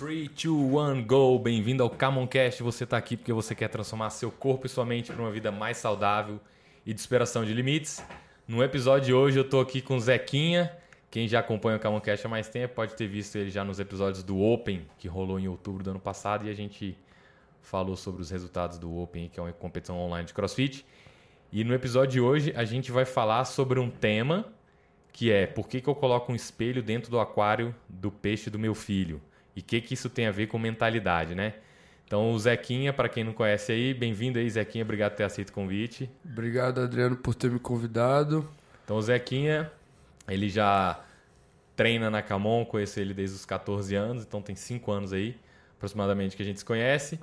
3, 2, 1, go! Bem-vindo ao Camoncast. Você está aqui porque você quer transformar seu corpo e sua mente para uma vida mais saudável e de superação de limites. No episódio de hoje eu estou aqui com o Zequinha. Quem já acompanha o Camoncast há mais tempo pode ter visto ele já nos episódios do Open, que rolou em outubro do ano passado, e a gente falou sobre os resultados do Open, que é uma competição online de CrossFit. E no episódio de hoje a gente vai falar sobre um tema que é por que, que eu coloco um espelho dentro do aquário do peixe do meu filho? E o que, que isso tem a ver com mentalidade, né? Então, o Zequinha, para quem não conhece aí, bem-vindo aí, Zequinha, obrigado por ter aceito o convite. Obrigado, Adriano, por ter me convidado. Então, o Zequinha, ele já treina na Camon, conheço ele desde os 14 anos, então tem 5 anos aí, aproximadamente, que a gente se conhece.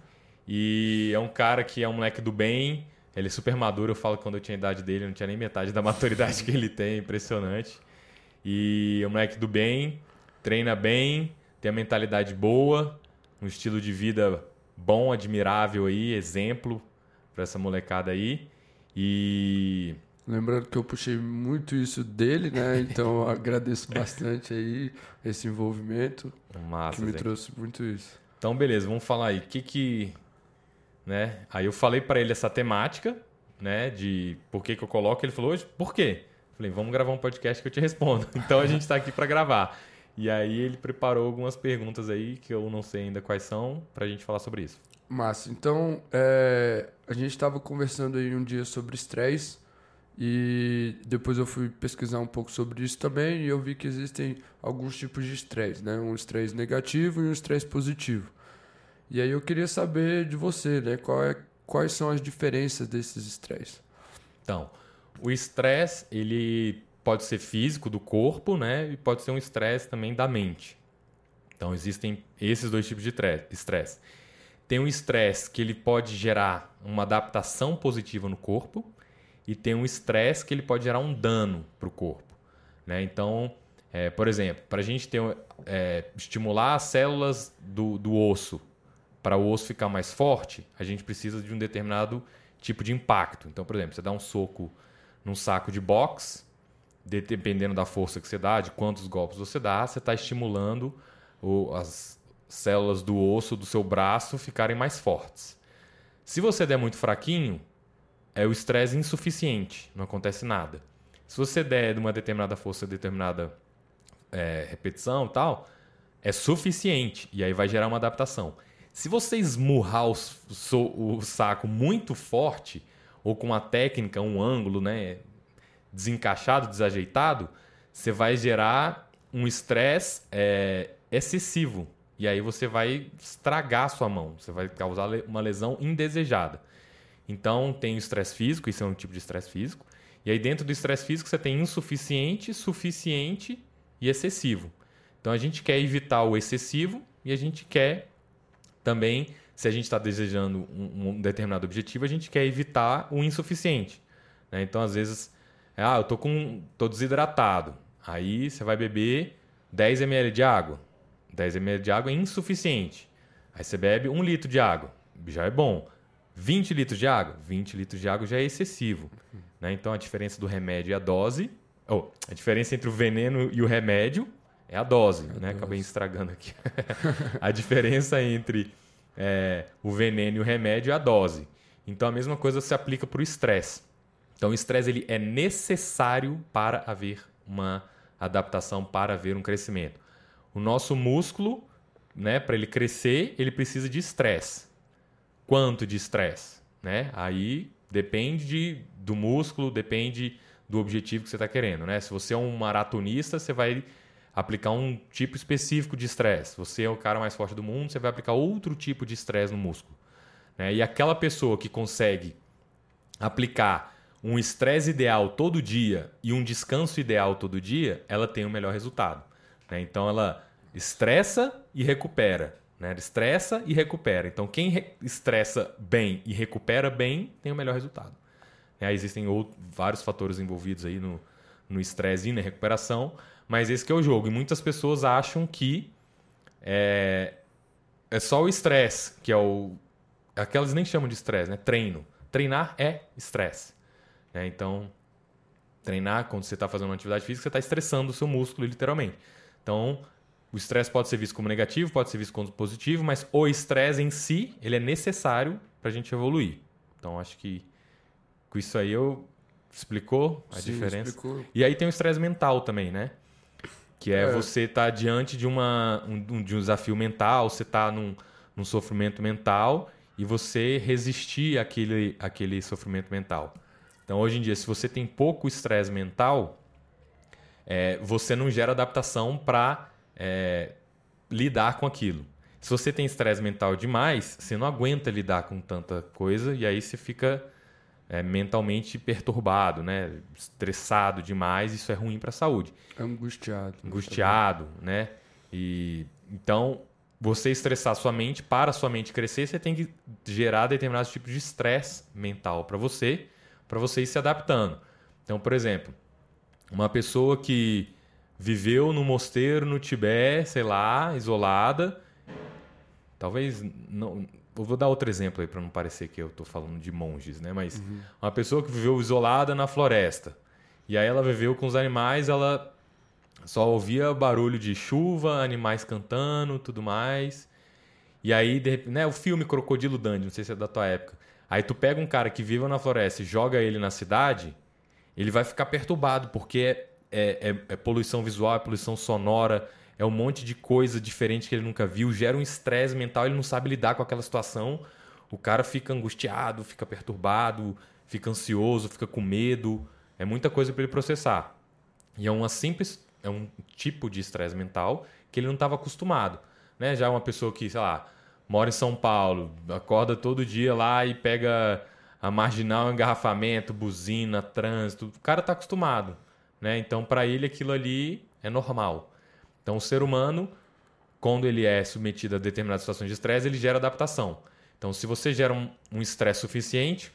E é um cara que é um moleque do bem, ele é super maduro, eu falo que quando eu tinha a idade dele, eu não tinha nem metade da maturidade que ele tem, impressionante. E é um moleque do bem, treina bem, tem a mentalidade boa, um estilo de vida bom, admirável aí, exemplo para essa molecada aí. E Lembrando que eu puxei muito isso dele, né? Então eu agradeço bastante aí esse envolvimento Massa, que me Zé. trouxe muito isso. Então, beleza, vamos falar aí. Que que. Né? Aí eu falei para ele essa temática, né? De por que, que eu coloco. Ele falou, hoje, por quê? Falei, vamos gravar um podcast que eu te respondo. Então a gente está aqui para gravar. E aí ele preparou algumas perguntas aí que eu não sei ainda quais são, para a gente falar sobre isso. Massa. Então, é, a gente estava conversando aí um dia sobre estresse e depois eu fui pesquisar um pouco sobre isso também e eu vi que existem alguns tipos de estresse, né? Um estresse negativo e um estresse positivo. E aí eu queria saber de você, né? Qual é, quais são as diferenças desses estresses? Então, o estresse, ele pode ser físico do corpo, né? E pode ser um estresse também da mente. Então, existem esses dois tipos de tre- estresse. Tem um estresse que ele pode gerar uma adaptação positiva no corpo e tem um estresse que ele pode gerar um dano para o corpo. Né? Então, é, por exemplo, para a gente ter, é, estimular as células do, do osso para o osso ficar mais forte, a gente precisa de um determinado tipo de impacto. Então, por exemplo, você dá um soco num saco de boxe, de- dependendo da força que você dá, de quantos golpes você dá, você está estimulando o- as células do osso do seu braço ficarem mais fortes. Se você der muito fraquinho, é o estresse insuficiente, não acontece nada. Se você der de uma determinada força, determinada é, repetição e tal, é suficiente e aí vai gerar uma adaptação. Se você esmurrar o, so- o saco muito forte ou com uma técnica, um ângulo, né, desencaixado, desajeitado, você vai gerar um estresse é, excessivo e aí você vai estragar a sua mão, você vai causar uma lesão indesejada. Então tem o estresse físico, isso é um tipo de estresse físico. E aí dentro do estresse físico você tem insuficiente, suficiente e excessivo. Então a gente quer evitar o excessivo e a gente quer também, se a gente está desejando um, um determinado objetivo, a gente quer evitar o insuficiente. né? Então às vezes, ah, eu tô com, tô desidratado. Aí você vai beber 10 ml de água. 10 ml de água é insuficiente. Aí você bebe 1 litro de água, já é bom. 20 litros de água, 20 litros de água já é excessivo. né? Então a diferença do remédio e a dose, ou a diferença entre o veneno e o remédio é a dose, né? Acabei estragando aqui. a diferença entre é, o veneno e o remédio é a dose. Então a mesma coisa se aplica para o estresse. Então o estresse ele é necessário para haver uma adaptação, para haver um crescimento. O nosso músculo, né, para ele crescer, ele precisa de estresse. Quanto de estresse? Né? Aí depende de, do músculo, depende do objetivo que você está querendo. Né? Se você é um maratonista, você vai aplicar um tipo específico de estresse. Se você é o cara mais forte do mundo, você vai aplicar outro tipo de estresse no músculo. Né? E aquela pessoa que consegue aplicar um estresse ideal todo dia e um descanso ideal todo dia, ela tem o melhor resultado. né? Então ela estressa e recupera. Né? Estressa e recupera. Então quem re- estressa bem e recupera bem tem o melhor resultado. Né? Existem out- vários fatores envolvidos aí no no estresse e na recuperação, mas esse é o jogo. E muitas pessoas acham que é, é só o estresse, que é o. Aquelas nem chamam de estresse, né? Treino. Treinar é estresse. Né? Então, treinar, quando você está fazendo uma atividade física, você está estressando o seu músculo, literalmente. Então, o estresse pode ser visto como negativo, pode ser visto como positivo, mas o estresse em si, ele é necessário para a gente evoluir. Então, acho que com isso aí eu explicou a Sim, diferença. explicou. E aí tem o estresse mental também, né? Que é, É. você estar diante de, uma, um, de um desafio mental, você está num, num sofrimento mental e você resistir àquele, àquele sofrimento mental. Então, hoje em dia, se você tem pouco estresse mental, é, você não gera adaptação para lidar com aquilo. Se você tem estresse mental demais, você não aguenta lidar com tanta coisa e aí você fica é, mentalmente perturbado, né? estressado demais. Isso é ruim para a saúde Angustiado. angustiado, né? E então você estressar sua mente para sua mente crescer, você tem que gerar determinados tipos de estresse mental para você, para você ir se adaptando. Então, por exemplo, uma pessoa que viveu no mosteiro no Tibete, sei lá, isolada, talvez não, eu vou dar outro exemplo aí para não parecer que eu estou falando de monges, né? Mas uma pessoa que viveu isolada na floresta. E aí ela viveu com os animais, ela só ouvia barulho de chuva, animais cantando, tudo mais. E aí, de repente, né, o filme Crocodilo Dandy, não sei se é da tua época. Aí tu pega um cara que vive na floresta e joga ele na cidade, ele vai ficar perturbado, porque é, é, é- é poluição visual, é poluição sonora, é um monte de coisa diferente que ele nunca viu, gera um estresse mental, ele não sabe lidar com aquela situação. O cara fica angustiado, fica perturbado, fica ansioso, fica com medo. É muita coisa para ele processar. E é uma simples, é um tipo de estresse mental que ele não estava acostumado, né? Já uma pessoa que, sei lá, mora em São Paulo, acorda todo dia lá e pega a marginal engarrafamento, buzina, trânsito, o cara está acostumado, né? Então para ele aquilo ali é normal. Então o ser humano, quando ele é submetido a determinadas situações de estresse, ele gera adaptação. Então se você gera um um estresse suficiente,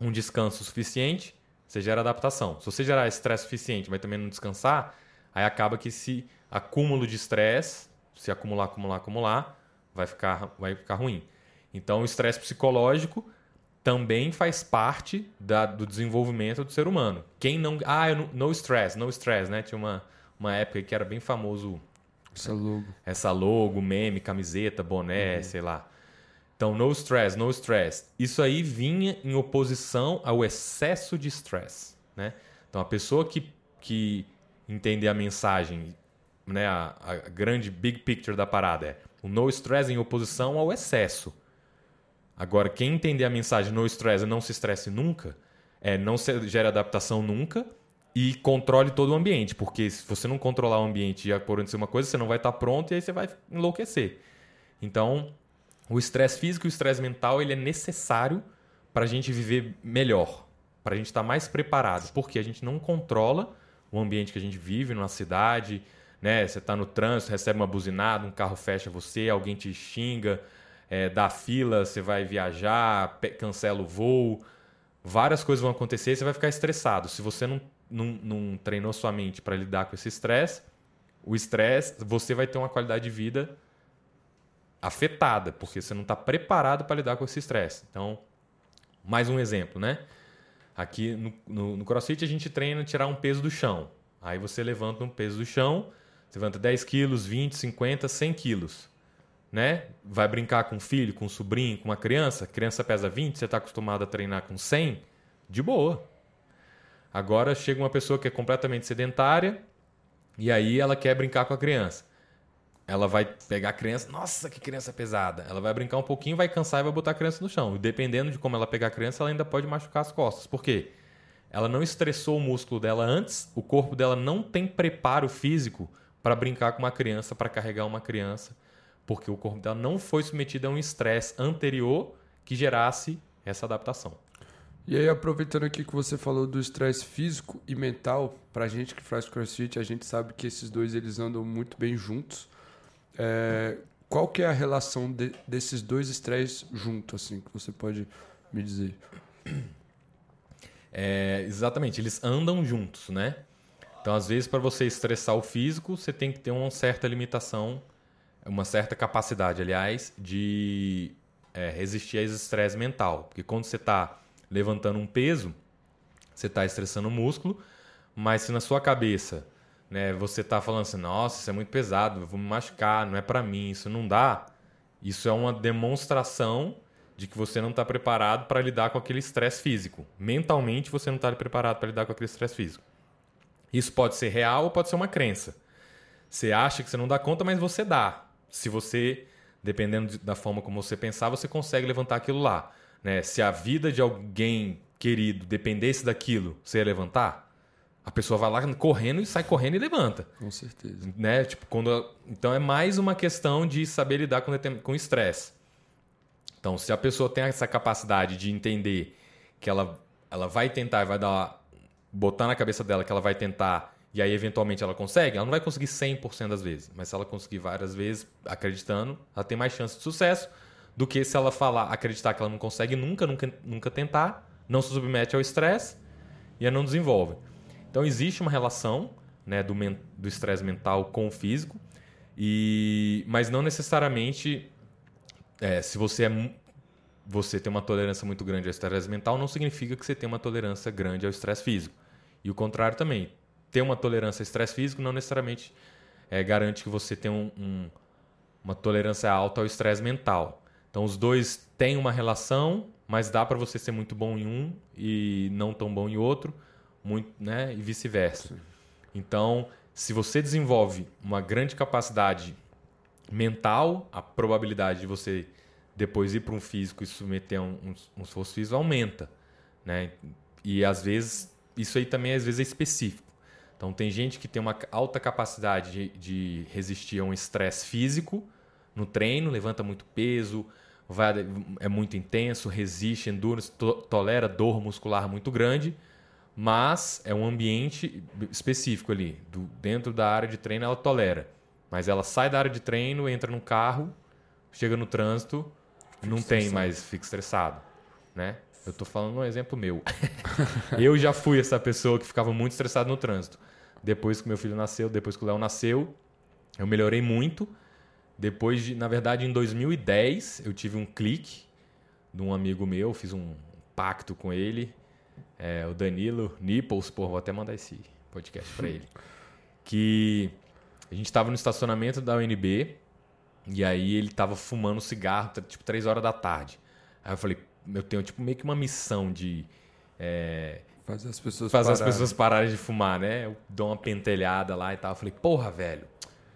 um descanso suficiente, você gera adaptação. Se você gerar estresse suficiente, mas também não descansar, aí acaba que esse acúmulo de estresse, se acumular, acumular, acumular, vai ficar, vai ficar ruim. Então, o estresse psicológico também faz parte da- do desenvolvimento do ser humano. Quem não. Ah, eu não, no stress, no stress, né? Tinha uma, uma época que era bem famoso Essa logo. essa logo, meme, camiseta, boné, sei lá. Então, no stress, no stress. Isso aí vinha em oposição ao excesso de stress, né? Então, a pessoa que, que entender a mensagem, né, a, a grande big picture da parada é o no stress em oposição ao excesso. Agora, quem entender a mensagem no stress e não se estresse nunca, é não gere adaptação nunca e controle todo o ambiente, porque se você não controlar o ambiente e acontecer uma coisa, você não vai estar pronto e aí você vai enlouquecer. Então, o estresse físico e o estresse mental ele é necessário para a gente viver melhor, para a gente estar mais preparado, porque a gente não controla o ambiente que a gente vive numa cidade, né? Você está no trânsito, recebe uma buzinada, um carro fecha você, alguém te xinga, é, dá fila, você vai viajar, cancela o voo, várias coisas vão acontecer e você vai ficar estressado. Se você não, não, não treinou sua mente para lidar com esse estresse, o estresse, você vai ter uma qualidade de vida afetada, porque você não está preparado para lidar com esse estresse. Então, mais um exemplo, né? Aqui no, no, no CrossFit a gente treina tirar um peso do chão. Aí você levanta um peso do chão, você levanta 10 quilos, 20, 50, 100 quilos. Né? Vai brincar com um filho, com um sobrinho, com uma criança. A criança pesa 20, você está acostumado a treinar com 100, de boa. Agora chega uma pessoa que é completamente sedentária e aí ela quer brincar com a criança. Ela vai pegar a criança, nossa, que criança pesada. Ela vai brincar um pouquinho, vai cansar e vai botar a criança no chão. E dependendo de como ela pegar a criança, ela ainda pode machucar as costas. Por quê? Ela não estressou o músculo dela antes, o corpo dela não tem preparo físico para brincar com uma criança, para carregar uma criança, porque o corpo dela não foi submetido a um estresse anterior que gerasse essa adaptação. E aí, aproveitando aqui que você falou do estresse físico e mental, pra gente que faz crossfit, a gente sabe que esses dois eles andam muito bem juntos. É, qual que é a relação de- desses dois estresses juntos, assim, que você pode me dizer? É, exatamente, eles andam juntos, né? Então, às vezes, para você estressar o físico, você tem que ter uma certa limitação, uma certa capacidade, aliás, de é, resistir a esse estresse mental. Porque quando você está levantando um peso, você está estressando o músculo, mas se na sua cabeça né, você tá falando assim, nossa, isso é muito pesado, eu vou me machucar, não é para mim, isso não dá. Isso é uma demonstração de que você não está preparado para lidar com aquele estresse físico. Mentalmente você não está preparado para lidar com aquele estresse físico. Isso pode ser real ou pode ser uma crença. Você acha que você não dá conta, mas você dá. Se você, dependendo da forma como você pensar, você consegue levantar aquilo lá. Né? Se a vida de alguém querido dependesse daquilo, você ia levantar? A pessoa vai lá correndo e sai correndo e levanta. Com certeza. Né? Tipo, quando... Então é mais uma questão de saber lidar com estresse. Então, se a pessoa tem essa capacidade de entender que ela, ela vai tentar, vai dar, botar na cabeça dela que ela vai tentar e aí eventualmente ela consegue, ela não vai conseguir 100% das vezes, mas se ela conseguir várias vezes acreditando, ela tem mais chance de sucesso do que se ela falar, acreditar que ela não consegue nunca, nunca, nunca tentar, não se submete ao estresse e não desenvolve. Então existe uma relação né, do estresse mental com o físico, e, mas não necessariamente é, se você é você tem uma tolerância muito grande ao estresse mental, não significa que você tem uma tolerância grande ao estresse físico. E o contrário também. Ter uma tolerância ao estresse físico não necessariamente é, garante que você tenha um, um, uma tolerância alta ao estresse mental. Então, os dois têm uma relação, mas dá para você ser muito bom em um e não tão bom em outro, muito, né? e vice-versa. Então, se você desenvolve uma grande capacidade mental, a probabilidade de você depois ir para um físico e submeter a um, um, um esforço físico aumenta. Né? E às vezes, isso aí também às vezes é específico. Então tem gente que tem uma alta capacidade de, de resistir a um estresse físico no treino, levanta muito peso, vai, é muito intenso, resiste, endurance, to, tolera dor muscular muito grande, mas é um ambiente específico ali. Do, dentro da área de treino ela tolera. Mas ela sai da área de treino, entra no carro, chega no trânsito, não tem mais, fica estressado, né? Eu tô falando um exemplo meu. eu já fui essa pessoa que ficava muito estressado no trânsito. Depois que meu filho nasceu, depois que o Léo nasceu, eu melhorei muito. Depois de, na verdade, em 2010, eu tive um clique de um amigo meu, fiz um pacto com ele, é, o Danilo Nipples, pô, vou até mandar esse podcast para ele. Que a gente estava no estacionamento da UNB e aí ele estava fumando cigarro, tipo, três horas da tarde. Aí eu falei, eu tenho tipo meio que uma missão de é, fazer as pessoas fazer pararem. as pessoas pararem de fumar, né? Eu dou uma pentelhada lá e tal. Eu falei, porra, velho.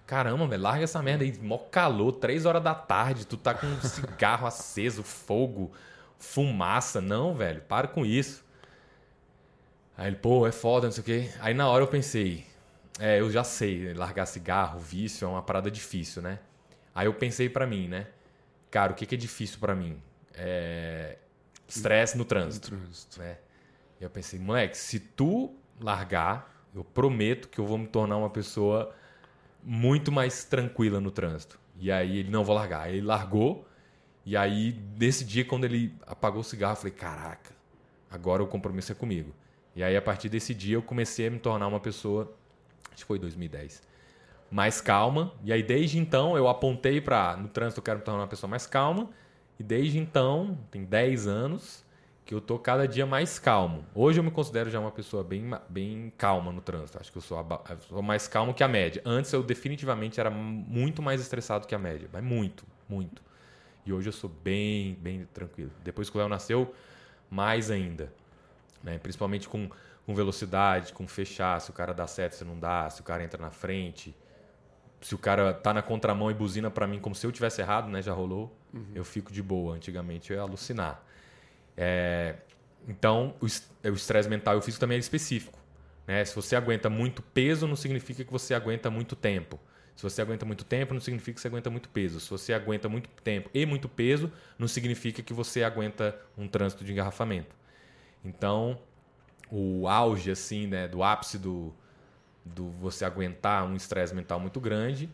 Caramba, velho, larga essa merda aí. Mó calor, três horas da tarde, tu tá com um cigarro aceso, fogo, fumaça. Não, velho, para com isso. Aí ele, pô, é foda, não sei o quê. Aí na hora eu pensei, é, eu já sei, largar cigarro, vício é uma parada difícil, né? Aí eu pensei para mim, né? Cara, o que, que é difícil para mim? É... Estresse no trânsito. No trânsito. Né? E eu pensei, moleque, se tu largar, eu prometo que eu vou me tornar uma pessoa muito mais tranquila no trânsito. E aí ele não vou largar. Aí ele largou. E aí, nesse dia, quando ele apagou o cigarro, eu falei: caraca, agora o compromisso é comigo. E aí, a partir desse dia, eu comecei a me tornar uma pessoa acho que foi 2010, mais calma. E aí, desde então, eu apontei para. No trânsito, eu quero me tornar uma pessoa mais calma. E desde então, tem 10 anos, que eu tô cada dia mais calmo. Hoje eu me considero já uma pessoa bem, bem calma no trânsito. Acho que eu sou, eu sou mais calmo que a média. Antes eu definitivamente era muito mais estressado que a média. Mas muito, muito. E hoje eu sou bem, bem tranquilo. Depois que o Léo nasceu, mais ainda. Né? Principalmente com com velocidade, com fechar, se o cara dá certo, se não dá, se o cara entra na frente, se o cara tá na contramão e buzina para mim como se eu tivesse errado, né? Já rolou. Uhum. Eu fico de boa. Antigamente eu ia alucinar. É, então, o estresse mental e o físico também é específico. Né? Se você aguenta muito peso, não significa que você aguenta muito tempo. Se você aguenta muito tempo, não significa que você aguenta muito peso. Se você aguenta muito tempo e muito peso, não significa que você aguenta um trânsito de engarrafamento. Então, o auge, assim, né, do ápice do, do você aguentar um estresse mental muito grande,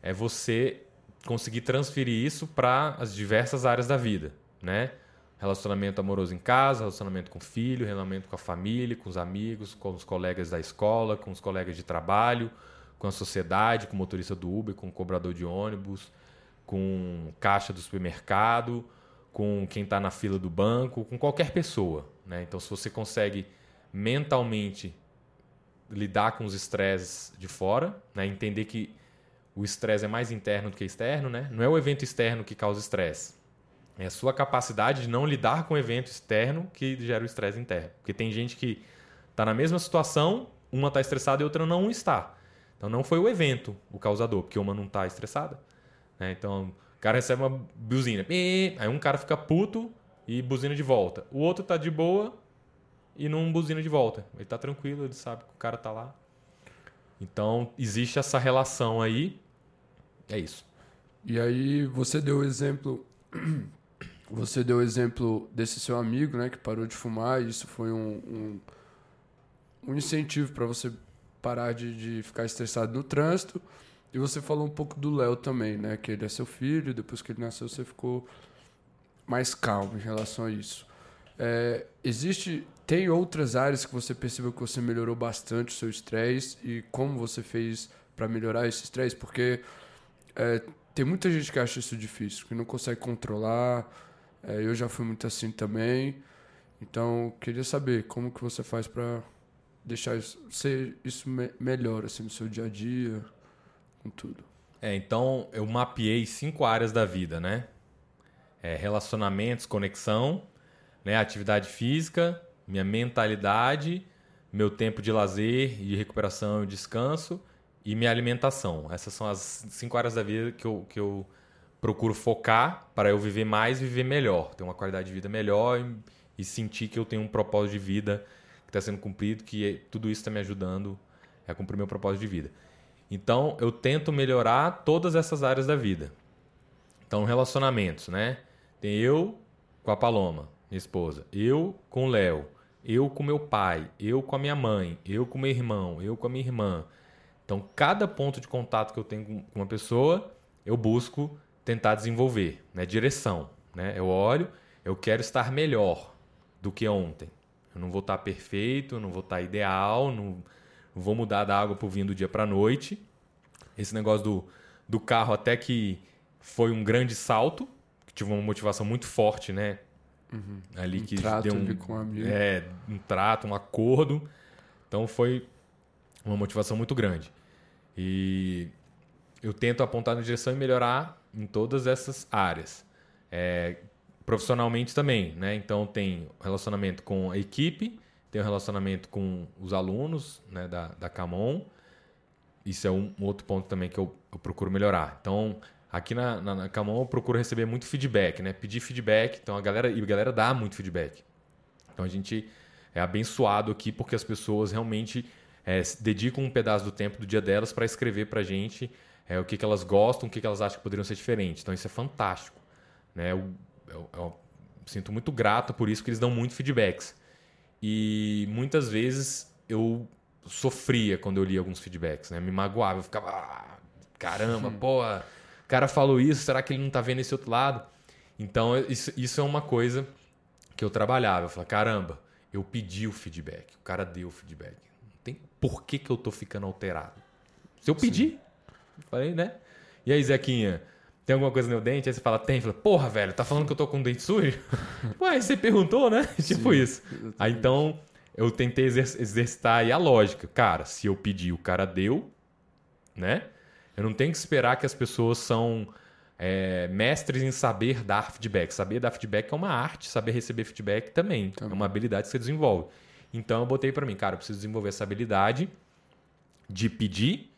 é você conseguir transferir isso para as diversas áreas da vida, né? Relacionamento amoroso em casa, relacionamento com o filho, relacionamento com a família, com os amigos, com os colegas da escola, com os colegas de trabalho, com a sociedade, com o motorista do Uber, com o cobrador de ônibus, com caixa do supermercado, com quem está na fila do banco, com qualquer pessoa. Né? Então, se você consegue mentalmente lidar com os estresses de fora, né? entender que o estresse é mais interno do que externo, né? Não é o evento externo que causa estresse. É a sua capacidade de não lidar com o evento externo que gera o estresse interno. Porque tem gente que está na mesma situação, uma está estressada e outra não está. Então não foi o evento o causador, porque uma não está estressada. Né? Então o cara recebe uma buzina. Aí um cara fica puto e buzina de volta. O outro tá de boa e não buzina de volta. Ele tá tranquilo, ele sabe que o cara tá lá. Então existe essa relação aí. É isso. E aí você deu o exemplo. Você deu o exemplo desse seu amigo, né, que parou de fumar, e isso foi um, um, um incentivo para você parar de, de ficar estressado no trânsito. E você falou um pouco do Léo também, né? Que ele é seu filho, depois que ele nasceu você ficou mais calmo em relação a isso. É, existe, tem outras áreas que você percebeu que você melhorou bastante o seu estresse e como você fez para melhorar esse estresse? Porque é, tem muita gente que acha isso difícil, que não consegue controlar. É, eu já fui muito assim também. Então, queria saber como que você faz para deixar isso, ser isso me melhor assim no seu dia a dia com tudo. É, então eu mapeei cinco áreas da vida, né? É, relacionamentos, conexão, né? atividade física, minha mentalidade, meu tempo de lazer, de recuperação e descanso e minha alimentação. Essas são as cinco áreas da vida que eu, que eu procuro focar para eu viver mais e viver melhor, ter uma qualidade de vida melhor e, e sentir que eu tenho um propósito de vida que está sendo cumprido, que tudo isso está me ajudando a cumprir meu propósito de vida. Então, eu tento melhorar todas essas áreas da vida. Então, relacionamentos, né? Tem eu com a Paloma, minha esposa, eu com o Léo, eu com meu pai, eu com a minha mãe, eu com meu irmão, eu com a minha irmã. Então, cada ponto de contato que eu tenho com uma pessoa, eu busco tentar desenvolver, né? Direção, né? Eu olho, eu quero estar melhor do que ontem. Eu não vou estar perfeito, não vou estar ideal, não vou mudar da água para o vinho do dia para a noite. Esse negócio do, do carro até que foi um grande salto, que tive uma motivação muito forte, né? Uhum. Ali um que trato deu um, com um amigo. É, um trato, um acordo. Então foi uma motivação muito grande. E eu tento apontar na direção e melhorar em todas essas áreas. É, profissionalmente também, né? Então tem relacionamento com a equipe, tem um relacionamento com os alunos né, da, da Camon. Isso é um, outro ponto também que eu, eu procuro melhorar. Então, aqui na, na, na, Camon eu procuro receber muito feedback, né? Pedir feedback. Então, a galera, e a galera dá muito feedback. Então, a gente é abençoado aqui porque as pessoas realmente é, dedicam um pedaço do tempo do dia delas para escrever para a gente é, o que, que elas gostam, o que, que elas acham que poderiam ser diferentes. Então, isso é fantástico. Né? Eu, eu, eu sinto muito grato por isso que eles dão muito feedbacks. E muitas vezes eu sofria quando eu lia alguns feedbacks, né? Me magoava, eu ficava, ah, caramba, pô, o cara falou isso, será que ele não tá vendo esse outro lado? Então, isso, isso é uma coisa que eu trabalhava. Eu falava, caramba, eu pedi o feedback, o cara deu o feedback. Tem por que, que eu tô ficando alterado. Se eu pedir, falei, né? E aí, Zequinha, tem alguma coisa no meu dente? Aí você fala, tem. Fala, porra, velho, tá falando que eu tô com o dente sujo? Ué, você perguntou, né? tipo Sim, isso. exatamente. Aí então, eu tentei exer exercitar aí a lógica. Cara, se eu pedir, o cara deu, né? Eu não tenho que esperar que as pessoas são é, mestres em saber dar feedback. Saber dar feedback é uma arte, saber receber feedback também. Também. É uma habilidade que você desenvolve. Então eu botei para mim, cara, eu preciso desenvolver essa habilidade de pedir.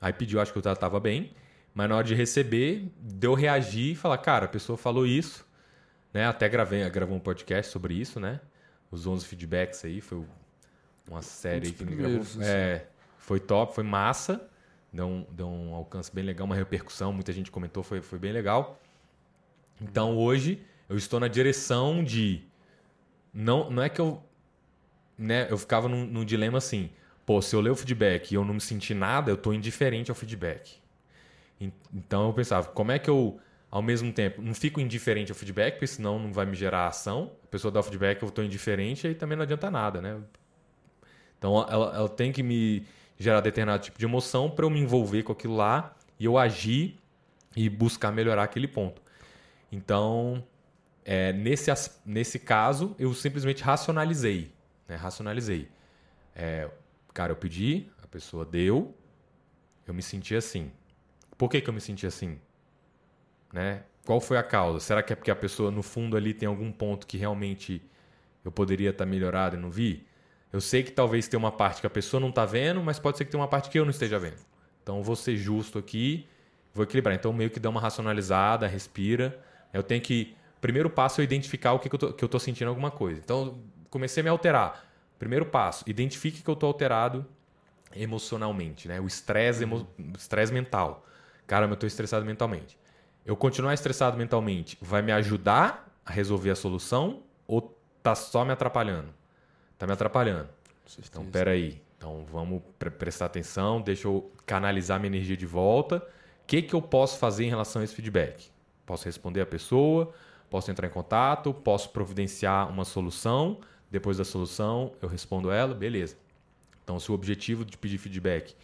Aí pediu, acho que eu tava bem. Mas na hora de receber, deu reagir e falar, cara, a pessoa falou isso. Né? Até gravei, gravei um podcast sobre isso, né? Os 11 feedbacks aí, foi uma série Um que primeiros, gravou. É, foi top, foi massa. Deu um, deu um alcance bem legal, uma repercussão, muita gente comentou, foi, foi bem legal. Então hoje eu estou na direção de. Não, não é que eu. Né, eu ficava num, num dilema assim. Pô, se eu ler o feedback e eu não me sentir nada, eu estou indiferente ao feedback. En- Então eu pensava, como é que eu, ao mesmo tempo, não fico indiferente ao feedback, porque senão não vai me gerar ação. A pessoa dá o feedback, eu estou indiferente, aí também não adianta nada, né? Então ela, ela tem que me gerar determinado tipo de emoção para eu me envolver com aquilo lá e eu agir e buscar melhorar aquele ponto. Então, é, nesse, nesse caso, eu simplesmente racionalizei. Né? Racionalizei. É, Cara, eu pedi, a pessoa deu, eu me senti assim. Por que, que eu me senti assim? Né? Qual foi a causa? Será que é porque a pessoa, no fundo, ali tem algum ponto que realmente eu poderia estar melhorado e não vi? Eu sei que talvez tenha uma parte que a pessoa não está vendo, mas pode ser que tenha uma parte que eu não esteja vendo. Então, vou ser justo aqui, vou equilibrar. Então, meio que dá uma racionalizada, respira. Eu tenho que. Primeiro passo é identificar o que, que eu estou sentindo alguma coisa. Então, comecei a me alterar. Primeiro passo, identifique que eu estou alterado emocionalmente, né? O estresse, emo... estresse mental. Cara, eu estou estressado mentalmente. Eu continuar estressado mentalmente vai me ajudar a resolver a solução ou tá só me atrapalhando? Tá me atrapalhando. Então, peraí. Então, vamos pre prestar atenção, deixa eu canalizar minha energia de volta. O que, que eu posso fazer em relação a esse feedback? Posso responder a pessoa, posso entrar em contato, posso providenciar uma solução depois da solução, eu respondo ela, beleza. Então, se o objetivo de pedir feedback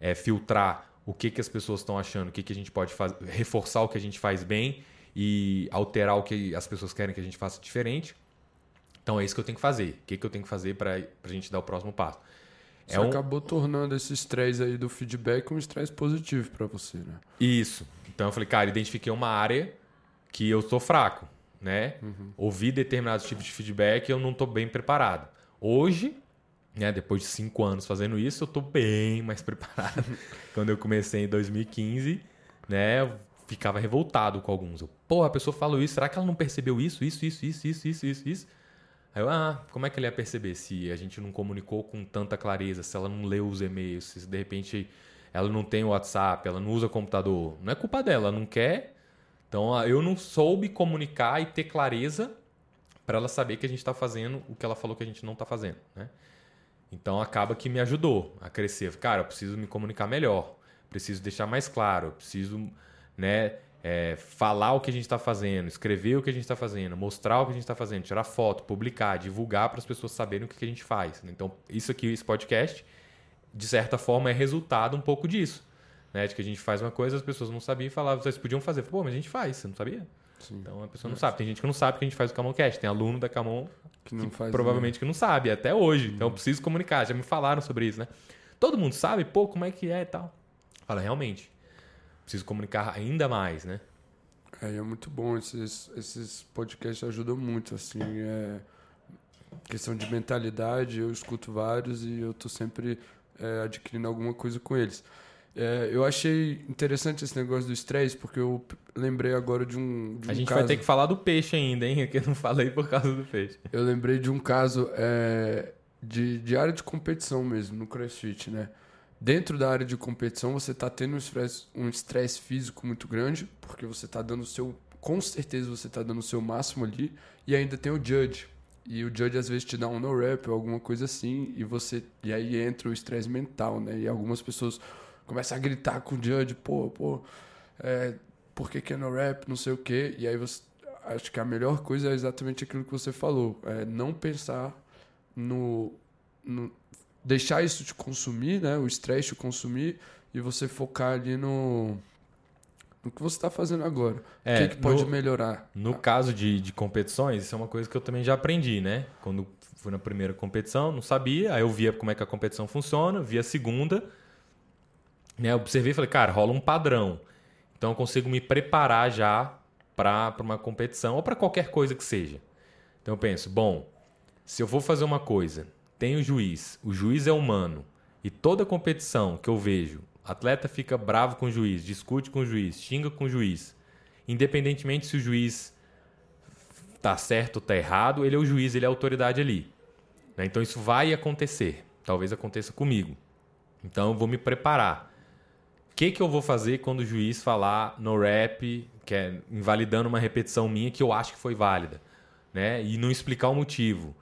é filtrar o que, que as pessoas estão achando, o que, que a gente pode fazer, reforçar o que a gente faz bem e alterar o que as pessoas querem que a gente faça diferente. Então é isso que eu tenho que fazer. O que, que eu tenho que fazer para a gente dar o próximo passo? Você é um... acabou tornando esse estresse aí do feedback um estresse positivo para você, né? Isso. Então eu falei, cara, identifiquei uma área que eu estou fraco né? Uhum. Ouvir determinados tipos de feedback eu não estou bem preparado. Hoje, né, depois de cinco anos fazendo isso, eu estou bem mais preparado. Quando eu comecei em 2015, né, eu ficava revoltado com alguns. Eu, Pô, a pessoa falou isso, será que ela não percebeu isso, isso, isso, isso, isso, isso, isso, isso? Aí eu, ah, como é que ele ia perceber se a gente não comunicou com tanta clareza, se ela não leu os e-mails, se de repente ela não tem o WhatsApp, ela não usa computador? Não é culpa dela, ela não quer então eu não soube comunicar e ter clareza para ela saber que a gente está fazendo o que ela falou que a gente não está fazendo, né? Então acaba que me ajudou a crescer. Cara, eu preciso me comunicar melhor, preciso deixar mais claro, preciso, né, é, falar o que a gente está fazendo, escrever o que a gente está fazendo, mostrar o que a gente está fazendo, tirar foto, publicar, divulgar para as pessoas saberem o que a gente faz. Então isso aqui, esse podcast, de certa forma é resultado um pouco disso né? De que a gente faz uma coisa, as pessoas não sabiam e falavam, vocês podiam fazer. Pô, mas a gente faz, você não sabia? Sim. Então a pessoa não sabe. Tem gente que não sabe que a gente faz o Camon Cast. Tem aluno da Camon que, que provavelmente né? que não sabe, até hoje. Uhum. Então eu preciso comunicar. Já me falaram sobre isso, né? Todo mundo sabe, pô, como é que é e tal. Fala, realmente. Preciso comunicar ainda mais, né? É, é muito bom. Esses, esses podcasts ajudam muito, assim. É... Questão de mentalidade, eu escuto vários e eu tô sempre é, adquirindo alguma coisa com eles. É, eu achei interessante esse negócio do estresse, porque eu lembrei agora de um. De um a gente caso... vai ter que falar do peixe ainda, hein? Que eu não falei por causa do peixe. Eu lembrei de um caso é, de, de área de competição mesmo, no CrossFit, né? Dentro da área de competição, você está tendo um estresse um estresse físico muito grande, porque você está dando o seu. Com certeza você está dando o seu máximo ali, e ainda tem o judge. E o judge às vezes te dá um no-rap ou alguma coisa assim, e você. E aí entra o estresse mental, né? E algumas pessoas começa a gritar com o judge, pô, pô, é, por que, que é no rap, não sei o quê. E aí você. Acho que a melhor coisa é exatamente aquilo que você falou. É não pensar no. no deixar isso te consumir, né? O estresse te consumir e você focar ali no. No que você está fazendo agora. É, o que, que pode no, melhorar? No caso de, de competições, isso é uma coisa que eu também já aprendi, né? Quando fui na primeira competição, não sabia, aí eu via como é que a competição funciona, via a segunda, né, observei e falei, cara, rola um padrão. Então eu consigo me preparar já para uma competição ou para qualquer coisa que seja. Então eu penso, bom, se eu vou fazer uma coisa, tem o juiz, o juiz é humano, e toda competição que eu vejo, atleta fica bravo com o juiz, discute com o juiz, xinga com o juiz, independentemente se o juiz tá certo ou tá errado, ele é o juiz, ele é a autoridade ali. Né? Então isso vai acontecer, talvez aconteça comigo. Então eu vou me preparar que, que eu vou fazer quando o juiz falar no rap, que é invalidando uma repetição minha que eu acho que foi válida, né? E não explicar o motivo.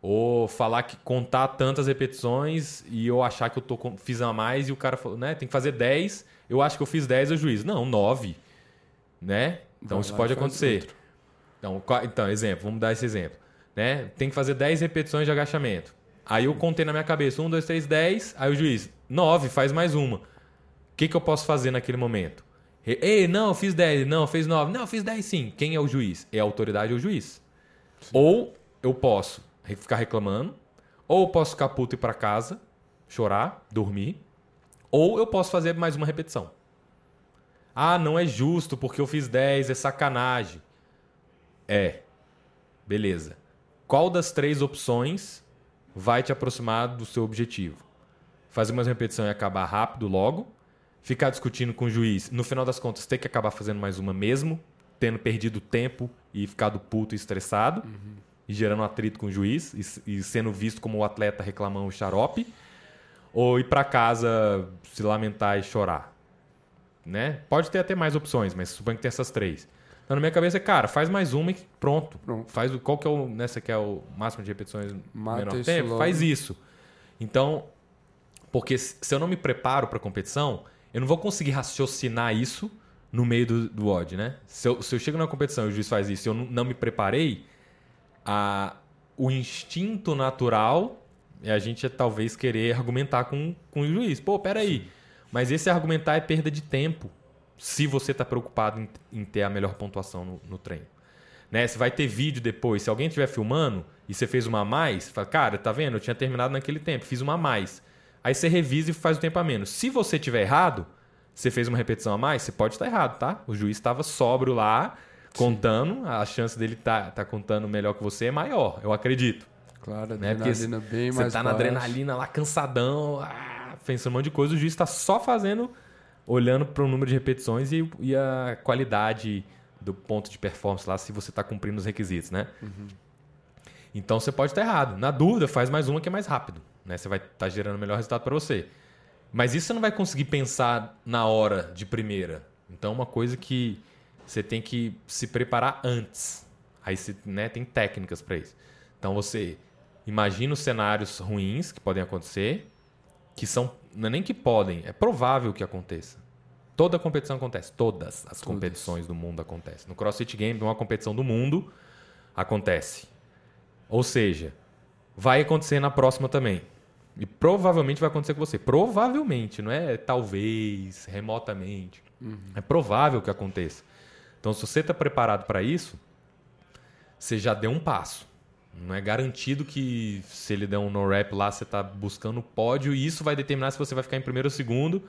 Ou falar que contar tantas repetições e eu achar que eu tô, fiz a mais e o cara falou, né? Tem que fazer 10, eu acho que eu fiz 10 o juiz. Não, 9. Né? Então Vai isso pode acontecer. Então, então, exemplo, vamos dar esse exemplo. Né? Tem que fazer 10 repetições de agachamento. Aí eu contei na minha cabeça, 1, 2, 3, 10. Aí o juiz, 9, faz mais uma que, que eu posso fazer naquele momento? Ei, não, eu fiz 10, não, fez 9. Não, eu fiz 10 sim. Quem é o juiz? É a autoridade ou o juiz. Sim. Ou eu posso ficar reclamando, ou eu posso ficar puto e ir para casa, chorar, dormir, ou eu posso fazer mais uma repetição. Ah, não é justo porque eu fiz 10, é sacanagem. É. Beleza. Qual das três opções vai te aproximar do seu objetivo? Fazer mais uma repetição e acabar rápido logo, ficar discutindo com o juiz, no final das contas ter que acabar fazendo mais uma mesmo, tendo perdido tempo e ficado puto e estressado, uhum. e gerando atrito com o juiz, e, e sendo visto como o atleta reclamando o xarope, ou ir para casa se lamentar e chorar. Né? Pode ter até mais opções, mas suponho que tem essas três. Então, na minha cabeça é, cara, faz mais uma e pronto. pronto. Faz o, qual que é o, né, você quer o máximo de repetições Mata menor tempo? Logo. Faz isso. Então, porque se eu não me preparo para competição, eu não vou conseguir raciocinar isso no meio do, do odd, né? Se eu, se eu chego na competição e o juiz faz isso e eu não, não me preparei, a, o instinto natural é a gente talvez querer argumentar com, com o juiz. Pô, peraí. Sim. Mas esse argumentar é perda de tempo se você está preocupado em, em, ter a melhor pontuação no, no treino. Né? Se vai ter vídeo depois, se alguém estiver filmando e você fez uma a mais, fala, cara, tá vendo? Eu tinha terminado naquele tempo, fiz uma a mais. Aí você revisa e faz o tempo a menos. Se você tiver errado, você fez uma repetição a mais, você pode estar errado, tá? O juiz estava sóbrio lá, contando, a chance dele estar tá, tá contando melhor que você é maior, eu acredito. Claro, né? adrenalina Porque bem mais Você tá na adrenalina lá, cansadão, ah, pensando um monte de coisa, o juiz está só fazendo, olhando para o número de repetições e, e, a qualidade do ponto de performance lá, se você está cumprindo os requisitos, né? Uhum. Então você pode estar errado. Na dúvida, faz mais uma que é mais rápido. Né? Você vai estar tá gerando o melhor resultado para você. Mas isso você não vai conseguir pensar na hora de primeira. Então, é uma coisa que você tem que se preparar antes. Aí você, né, tem técnicas para isso. Então, você imagina os cenários ruins que podem acontecer, que são não é nem que podem, é provável que aconteça. Toda competição acontece, todas as competições do mundo acontecem. No CrossFit Games, uma competição do mundo acontece. Ou seja, vai acontecer na próxima também. E provavelmente vai acontecer com você. Provavelmente, não é talvez, remotamente. Uhum. É provável que aconteça. Então, se você está preparado para isso, você já deu um passo. Não é garantido que se ele der um no-rap lá, você está buscando o pódio e isso vai determinar se você vai ficar em primeiro ou segundo.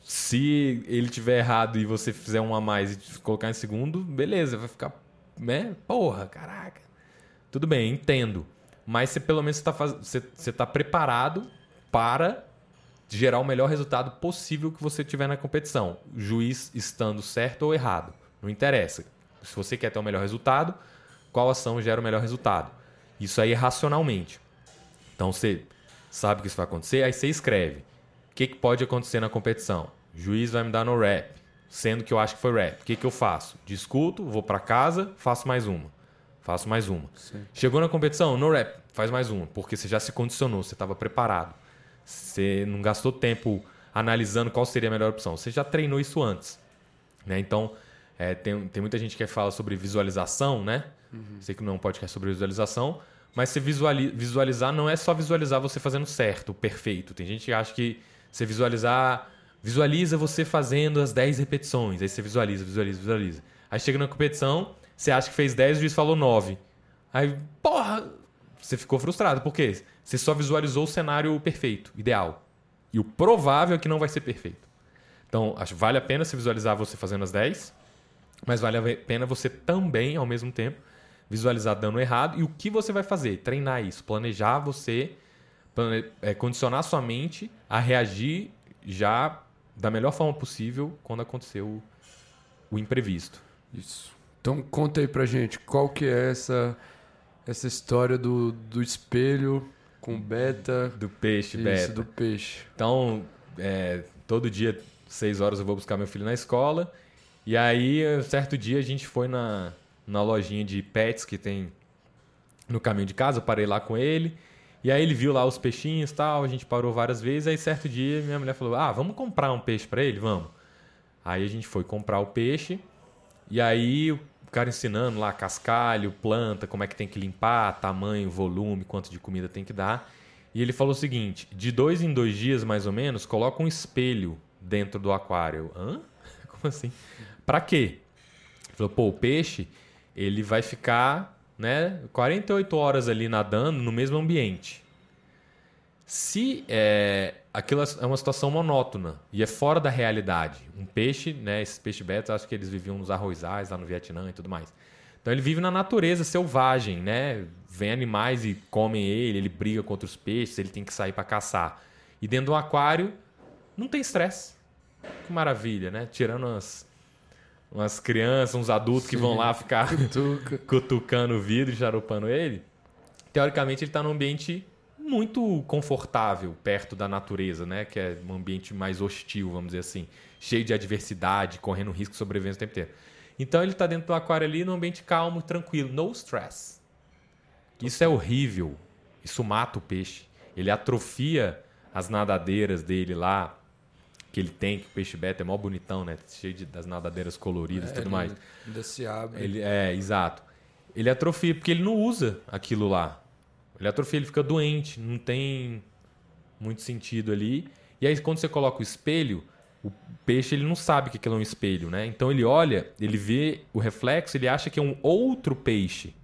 Se ele tiver errado e você fizer um a mais e colocar em segundo, beleza, vai ficar, né? Porra, caraca. Tudo bem, entendo. Mas você pelo menos está você, você tá preparado para gerar o melhor resultado possível que você tiver na competição. Juiz estando certo ou errado. Não interessa. Se você quer ter o melhor resultado, qual ação gera o melhor resultado? Isso aí é racionalmente. Então você sabe que isso vai acontecer, aí você escreve. O que, que pode acontecer na competição? O juiz vai me dar no rap, sendo que eu acho que foi rap. O que, que eu faço? Discuto, vou para casa, faço mais uma. Faço mais uma. Sim. Chegou na competição, no rap, faz mais uma, porque você já se condicionou, você estava preparado. Você não gastou tempo analisando qual seria a melhor opção. Você já treinou isso antes. Né? Então, é, tem, tem muita gente que fala sobre visualização, né? Uhum. Sei que não é um podcast sobre visualização, mas se visuali visualizar não é só visualizar você fazendo certo, perfeito. Tem gente que acha que você visualizar, visualiza você fazendo as 10 repetições, aí você visualiza, visualiza, visualiza. Aí chega na competição, você acha que fez 10, o juiz falou 9. Aí, porra, você ficou frustrado. Por quê? Você só visualizou o cenário perfeito, ideal. E o provável é que não vai ser perfeito. Então, acho vale a pena se visualizar você fazendo as 10, mas vale a pena você também, ao mesmo tempo, visualizar dando errado. E o que você vai fazer? Treinar isso, planejar você, plane... é, condicionar sua mente a reagir já da melhor forma possível quando acontecer o, o imprevisto. Isso. Então conta aí pra gente, qual que é essa, essa história do, do espelho com beta? Do peixe, Isso, beta. do peixe. Então, é, todo dia, seis horas, eu vou buscar meu filho na escola. E aí, certo dia, a gente foi na, na lojinha de pets que tem no caminho de casa, eu parei lá com ele. E aí ele viu lá os peixinhos e tal, a gente parou várias vezes. Aí certo dia minha mulher falou: Ah, vamos comprar um peixe para ele? Vamos. Aí a gente foi comprar o peixe. E aí o cara ensinando lá cascalho, planta, como é que tem que limpar, tamanho, volume, quanto de comida tem que dar. E ele falou o seguinte: de dois em dois dias, mais ou menos, coloca um espelho dentro do aquário. Hã? Como assim? Para quê? Ele falou, pô, o peixe ele vai ficar né, 48 horas ali nadando no mesmo ambiente. Se é, aquilo é uma situação monótona e é fora da realidade, um peixe, né, esses peixes betas, acho que eles viviam nos arrozais lá no Vietnã e tudo mais. Então ele vive na natureza selvagem, né? Vem animais e comem ele, ele briga contra os peixes, ele tem que sair para caçar. E dentro do aquário não tem estresse. Que maravilha, né? Tirando umas, umas crianças, uns adultos Sim, que vão lá ficar cutuca. cutucando o vidro e charupando ele. Teoricamente ele está num ambiente muito confortável perto da natureza, né? Que é um ambiente mais hostil, vamos dizer assim, cheio de adversidade, correndo risco de sobrevivência o tempo inteiro. Então ele está dentro do aquário ali, num ambiente calmo, tranquilo, no stress. Isso é horrível. Isso mata o peixe. Ele atrofia as nadadeiras dele lá, que ele tem, que o peixe beta é mó bonitão, né? Cheio de, das nadadeiras coloridas e é, tudo mais. Ainda se abre. Ele, é, exato. Ele atrofia, porque ele não usa aquilo lá. Ele atrofia, ele fica doente, não tem muito sentido ali. E aí, quando você coloca o espelho, o peixe ele não sabe que aquilo é um espelho, né? Então ele olha, ele vê o reflexo, ele acha que é um outro peixe.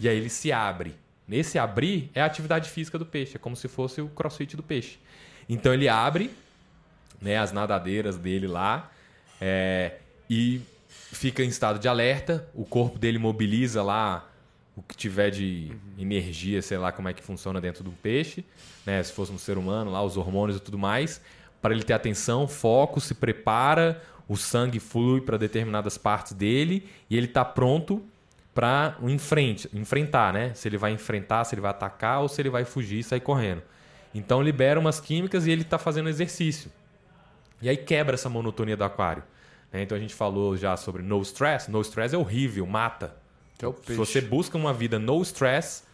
E aí ele se abre. Nesse abrir é a atividade física do peixe, é como se fosse o crossfit do peixe. Então ele abre né, as nadadeiras dele lá é, e fica em estado de alerta, o corpo dele mobiliza lá o que tiver de energia, sei lá como é que funciona dentro do peixe, né? Se fosse um ser humano, lá os hormônios e tudo mais, para ele ter atenção, foco, se prepara, o sangue flui para determinadas partes dele e ele está pronto para enfrentar, né? Se ele vai enfrentar, se ele vai atacar ou se ele vai fugir e sair correndo. Então libera umas químicas e ele está fazendo exercício. E aí quebra essa monotonia do aquário. Né? Então a gente falou já sobre no stress. No stress é horrível, mata. É Se você busca uma vida no stress,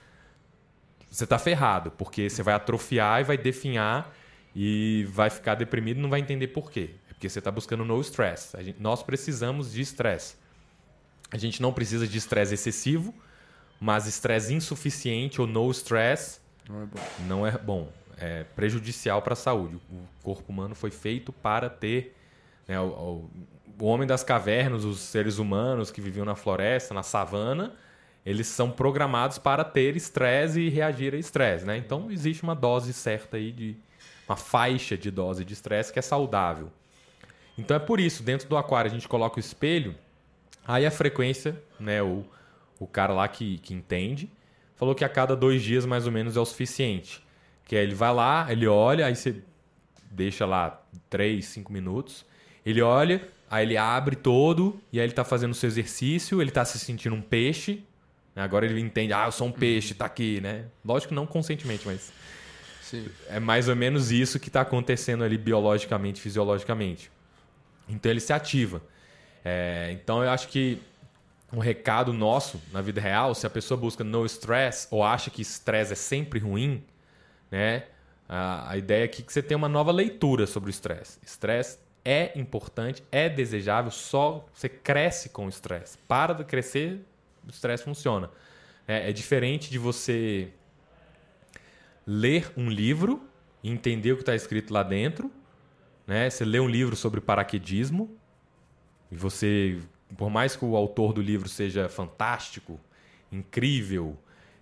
você está ferrado, porque você vai atrofiar e vai definhar e vai ficar deprimido e não vai entender por quê. É porque você está buscando no stress. Gente, nós precisamos de estresse. A gente não precisa de estresse excessivo, mas estresse insuficiente ou no stress não é bom. Não é bom é, prejudicial para a saúde. O corpo humano foi feito para ter. Né, o, o, o, homem das cavernas, os seres humanos que viviam na floresta, na savana, eles são programados para ter estresse e reagir a estresse. Né? Então existe uma dose certa aí de. uma faixa de dose de estresse que é saudável. Então é por isso, dentro do aquário a gente coloca o espelho, aí a frequência, né, o, o cara lá que, que entende, falou que a cada dois dias mais ou menos é o suficiente. Que ele vai lá, ele olha, aí você deixa lá 3, 5 minutos. Ele olha, aí ele abre todo, e aí ele tá fazendo o seu exercício, ele tá se sentindo um peixe. Né? Agora ele entende, ah, eu sou um peixe, tá aqui, né? Lógico não conscientemente, mas. Sim. É mais ou menos isso que está acontecendo ali biologicamente, fisiologicamente. Então ele se ativa. É, então eu acho que um recado nosso na vida real, se a pessoa busca no stress ou acha que estresse é sempre ruim, né? A, a ideia aqui é que você tem uma nova leitura sobre o estresse. Estresse é importante, é desejável, só você cresce com o estresse. Para de crescer, o estresse funciona. É, é, diferente de você ler um livro e entender o que está escrito lá dentro. Né? Você lê um livro sobre paraquedismo e você, por mais que o autor do livro seja fantástico, incrível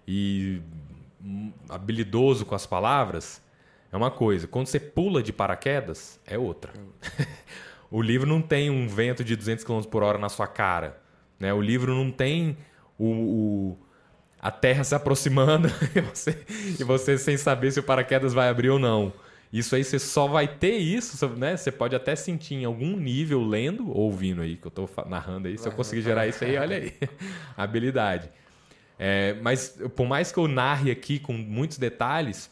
e habilidoso com as palavras é uma coisa. Quando você pula de paraquedas, é outra. o livro não tem um vento de 200 km por hora na sua cara. Né? O livro não tem o, o a Terra se aproximando e você, e você sem saber se o paraquedas vai abrir ou não. Isso aí você só vai ter isso, né? Você pode até sentir em algum nível lendo ou ouvindo aí, que eu estou narrando aí. Se eu conseguir gerar isso aí, olha aí. habilidade. É, mas por mais que eu narre aqui com muitos detalhes,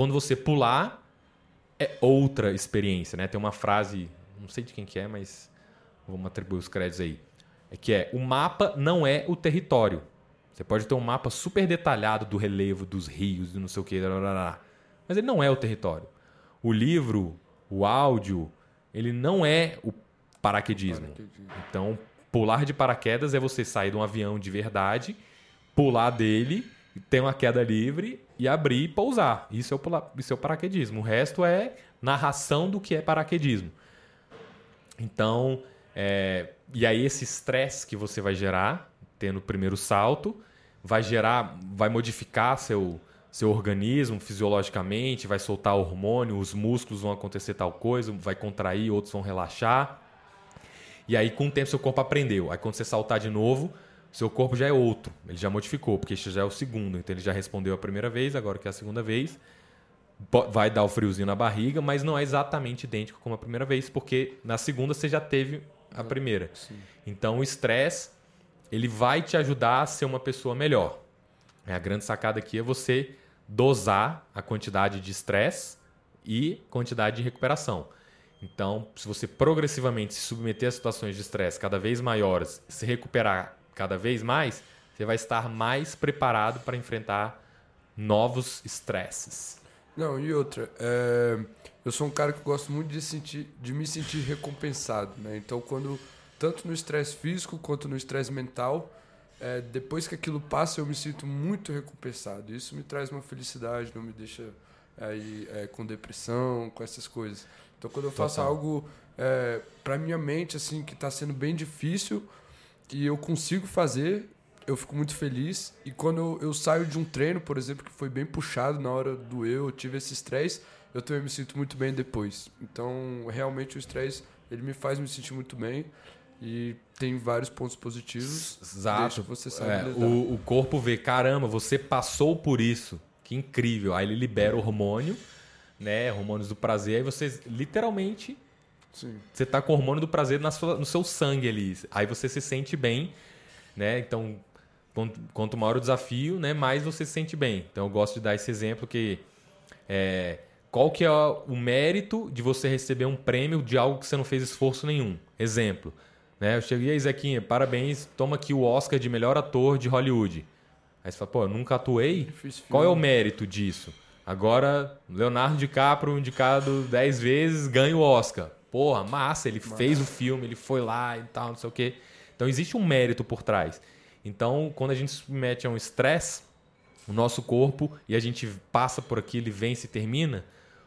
quando você pular, é outra experiência, né? Tem uma frase, não sei de quem que é, mas vamos atribuir os créditos aí. É que é, o mapa não é o território. Você pode ter um mapa super detalhado do relevo, dos rios, do não sei o que, mas ele não é o território. O livro, o áudio, ele não é o paraquedismo. paraquedismo. Então, pular de paraquedas é você sair de um avião de verdade pular dele, ter uma queda livre e abrir e pousar. Isso é o, isso é o paraquedismo. O resto é narração do que é paraquedismo. Então, é, e aí esse estresse que você vai gerar, tendo o primeiro salto, vai gerar, vai modificar seu, seu organismo fisiologicamente, vai soltar hormônio, os músculos vão acontecer tal coisa, vai contrair, outros vão relaxar. E aí, com o tempo, seu corpo aprendeu. Aí, quando você saltar de novo, seu corpo já é outro. Ele já modificou, porque este já é o segundo. Então, ele já respondeu a primeira vez, agora que é a segunda vez. Vai dar o friozinho na barriga, mas não é exatamente idêntico como a primeira vez, porque na segunda você já teve a primeira. Sim. Então, o estresse, ele vai te ajudar a ser uma pessoa melhor. A grande sacada aqui é você dosar a quantidade de estresse e quantidade de recuperação. Então, se você progressivamente se submeter a situações de estresse cada vez maiores, se recuperar cada vez mais, você vai estar mais preparado para enfrentar novos estresses. Não, e outra, é, eu sou um cara que gosto muito de, sentir, de me sentir recompensado, né? Então, quando tanto no estresse físico quanto no estresse mental, é, depois que aquilo passa, eu me sinto muito recompensado. Isso me traz uma felicidade, não me deixa aí é, com depressão, com essas coisas. Então, quando eu faço Total. algo é, para minha mente assim que está sendo bem difícil e eu consigo fazer, eu fico muito feliz. E quando eu, eu saio de um treino, por exemplo, que foi bem puxado na hora do eu, eu tive esse estresse, eu também me sinto muito bem depois. Então, realmente o estresse ele me faz me sentir muito bem e tem vários pontos positivos. Exato. você sabe É, o, o corpo vê, caramba, você passou por isso. Que incrível. Aí ele libera hormônio, né? Hormônios do prazer. Aí você literalmente Sim. você tá com o hormônio do prazer na sua- no seu sangue ali. Aí você se sente bem, né? Então, quanto, maior o desafio, né, mais você se sente bem. Então, eu gosto de dar esse exemplo que é, qual que é o mérito de você receber um prêmio de algo que você não fez esforço nenhum? Exemplo, né? Eu cheguei aí, Zequinha, parabéns, toma aqui o Oscar de melhor ator de Hollywood. Aí você fala, pô, eu nunca atuei? Qual é o mérito disso? Agora, Leonardo DiCaprio, indicado 10 vezes, ganha o Oscar. Porra, massa, ele fez o filme, ele foi lá e tal, não sei o quê. Então existe um mérito por trás. Então, quando a gente se submete a um estresse, o nosso corpo, e a gente passa por aquilo, ele vence e termina,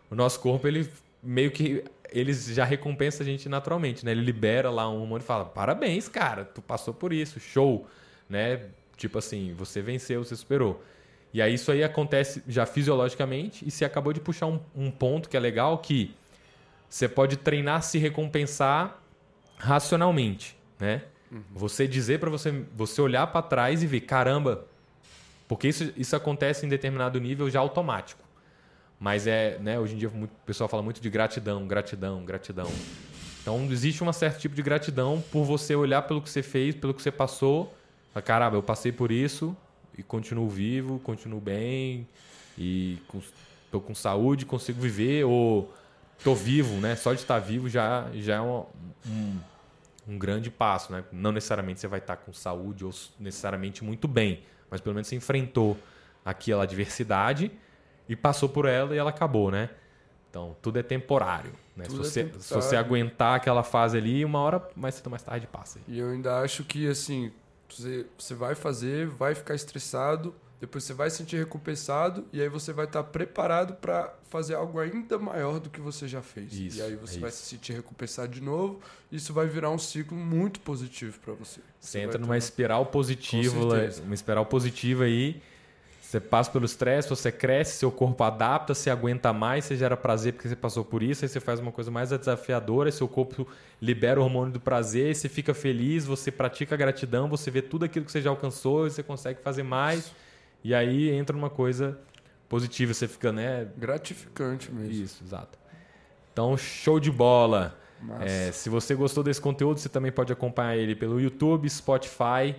o nosso corpo, ele meio que ele já recompensa a gente naturalmente, né? Ele libera lá um hormônio e fala: "Parabéns, cara, tu passou por isso, show", né? Tipo assim, você venceu, você superou. E aí isso aí acontece já fisiologicamente e você acabou de puxar um, um ponto que é legal que você pode treinar se recompensar racionalmente, né? Você dizer para você, você olhar para trás e ver, caramba, porque isso, isso acontece em determinado nível já automático. Mas é, né, hoje em dia muito, o pessoal fala muito de gratidão, gratidão, gratidão. Então existe um certo tipo de gratidão por você olhar pelo que você fez, pelo que você passou. Falar, Caramba, eu passei por isso e continuo vivo, continuo bem e com, tô com saúde, consigo viver ou tô vivo, né? Só de estar vivo já, já é um, um, um grande passo, né? Não necessariamente você vai estar com saúde ou necessariamente muito bem, mas pelo menos você enfrentou aquela adversidade e passou por ela e ela acabou, né? Então, tudo é temporário. Né? Se, é você, temporário. se você aguentar aquela fase ali, uma hora mais cedo mais tarde passa. E eu ainda acho que, assim, você, você vai fazer, vai ficar estressado, depois você vai se sentir recompensado, e aí você vai estar preparado para fazer algo ainda maior do que você já fez. Isso, e aí você é vai isso. se sentir recompensado de novo, e isso vai virar um ciclo muito positivo para você. Você vai entra numa uma- espiral positiva, certeza. uma espiral positiva aí. Você passa pelo estresse, você cresce, seu corpo adapta, você aguenta mais, você gera prazer porque você passou por isso, aí você faz uma coisa mais desafiadora, seu corpo libera o hormônio do prazer, você fica feliz, você pratica a gratidão, você vê tudo aquilo que você já alcançou, e você consegue fazer mais, e aí entra numa coisa positiva, você fica, né? Gratificante mesmo. Isso, exato. Então, show de bola. É, se você gostou desse conteúdo, você também pode acompanhar ele pelo YouTube, Spotify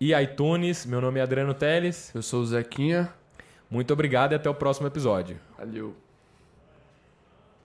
e iTunes. Meu nome é Adriano Teles. Eu sou o Zequinha. Muito obrigado e até o próximo episódio. Valeu.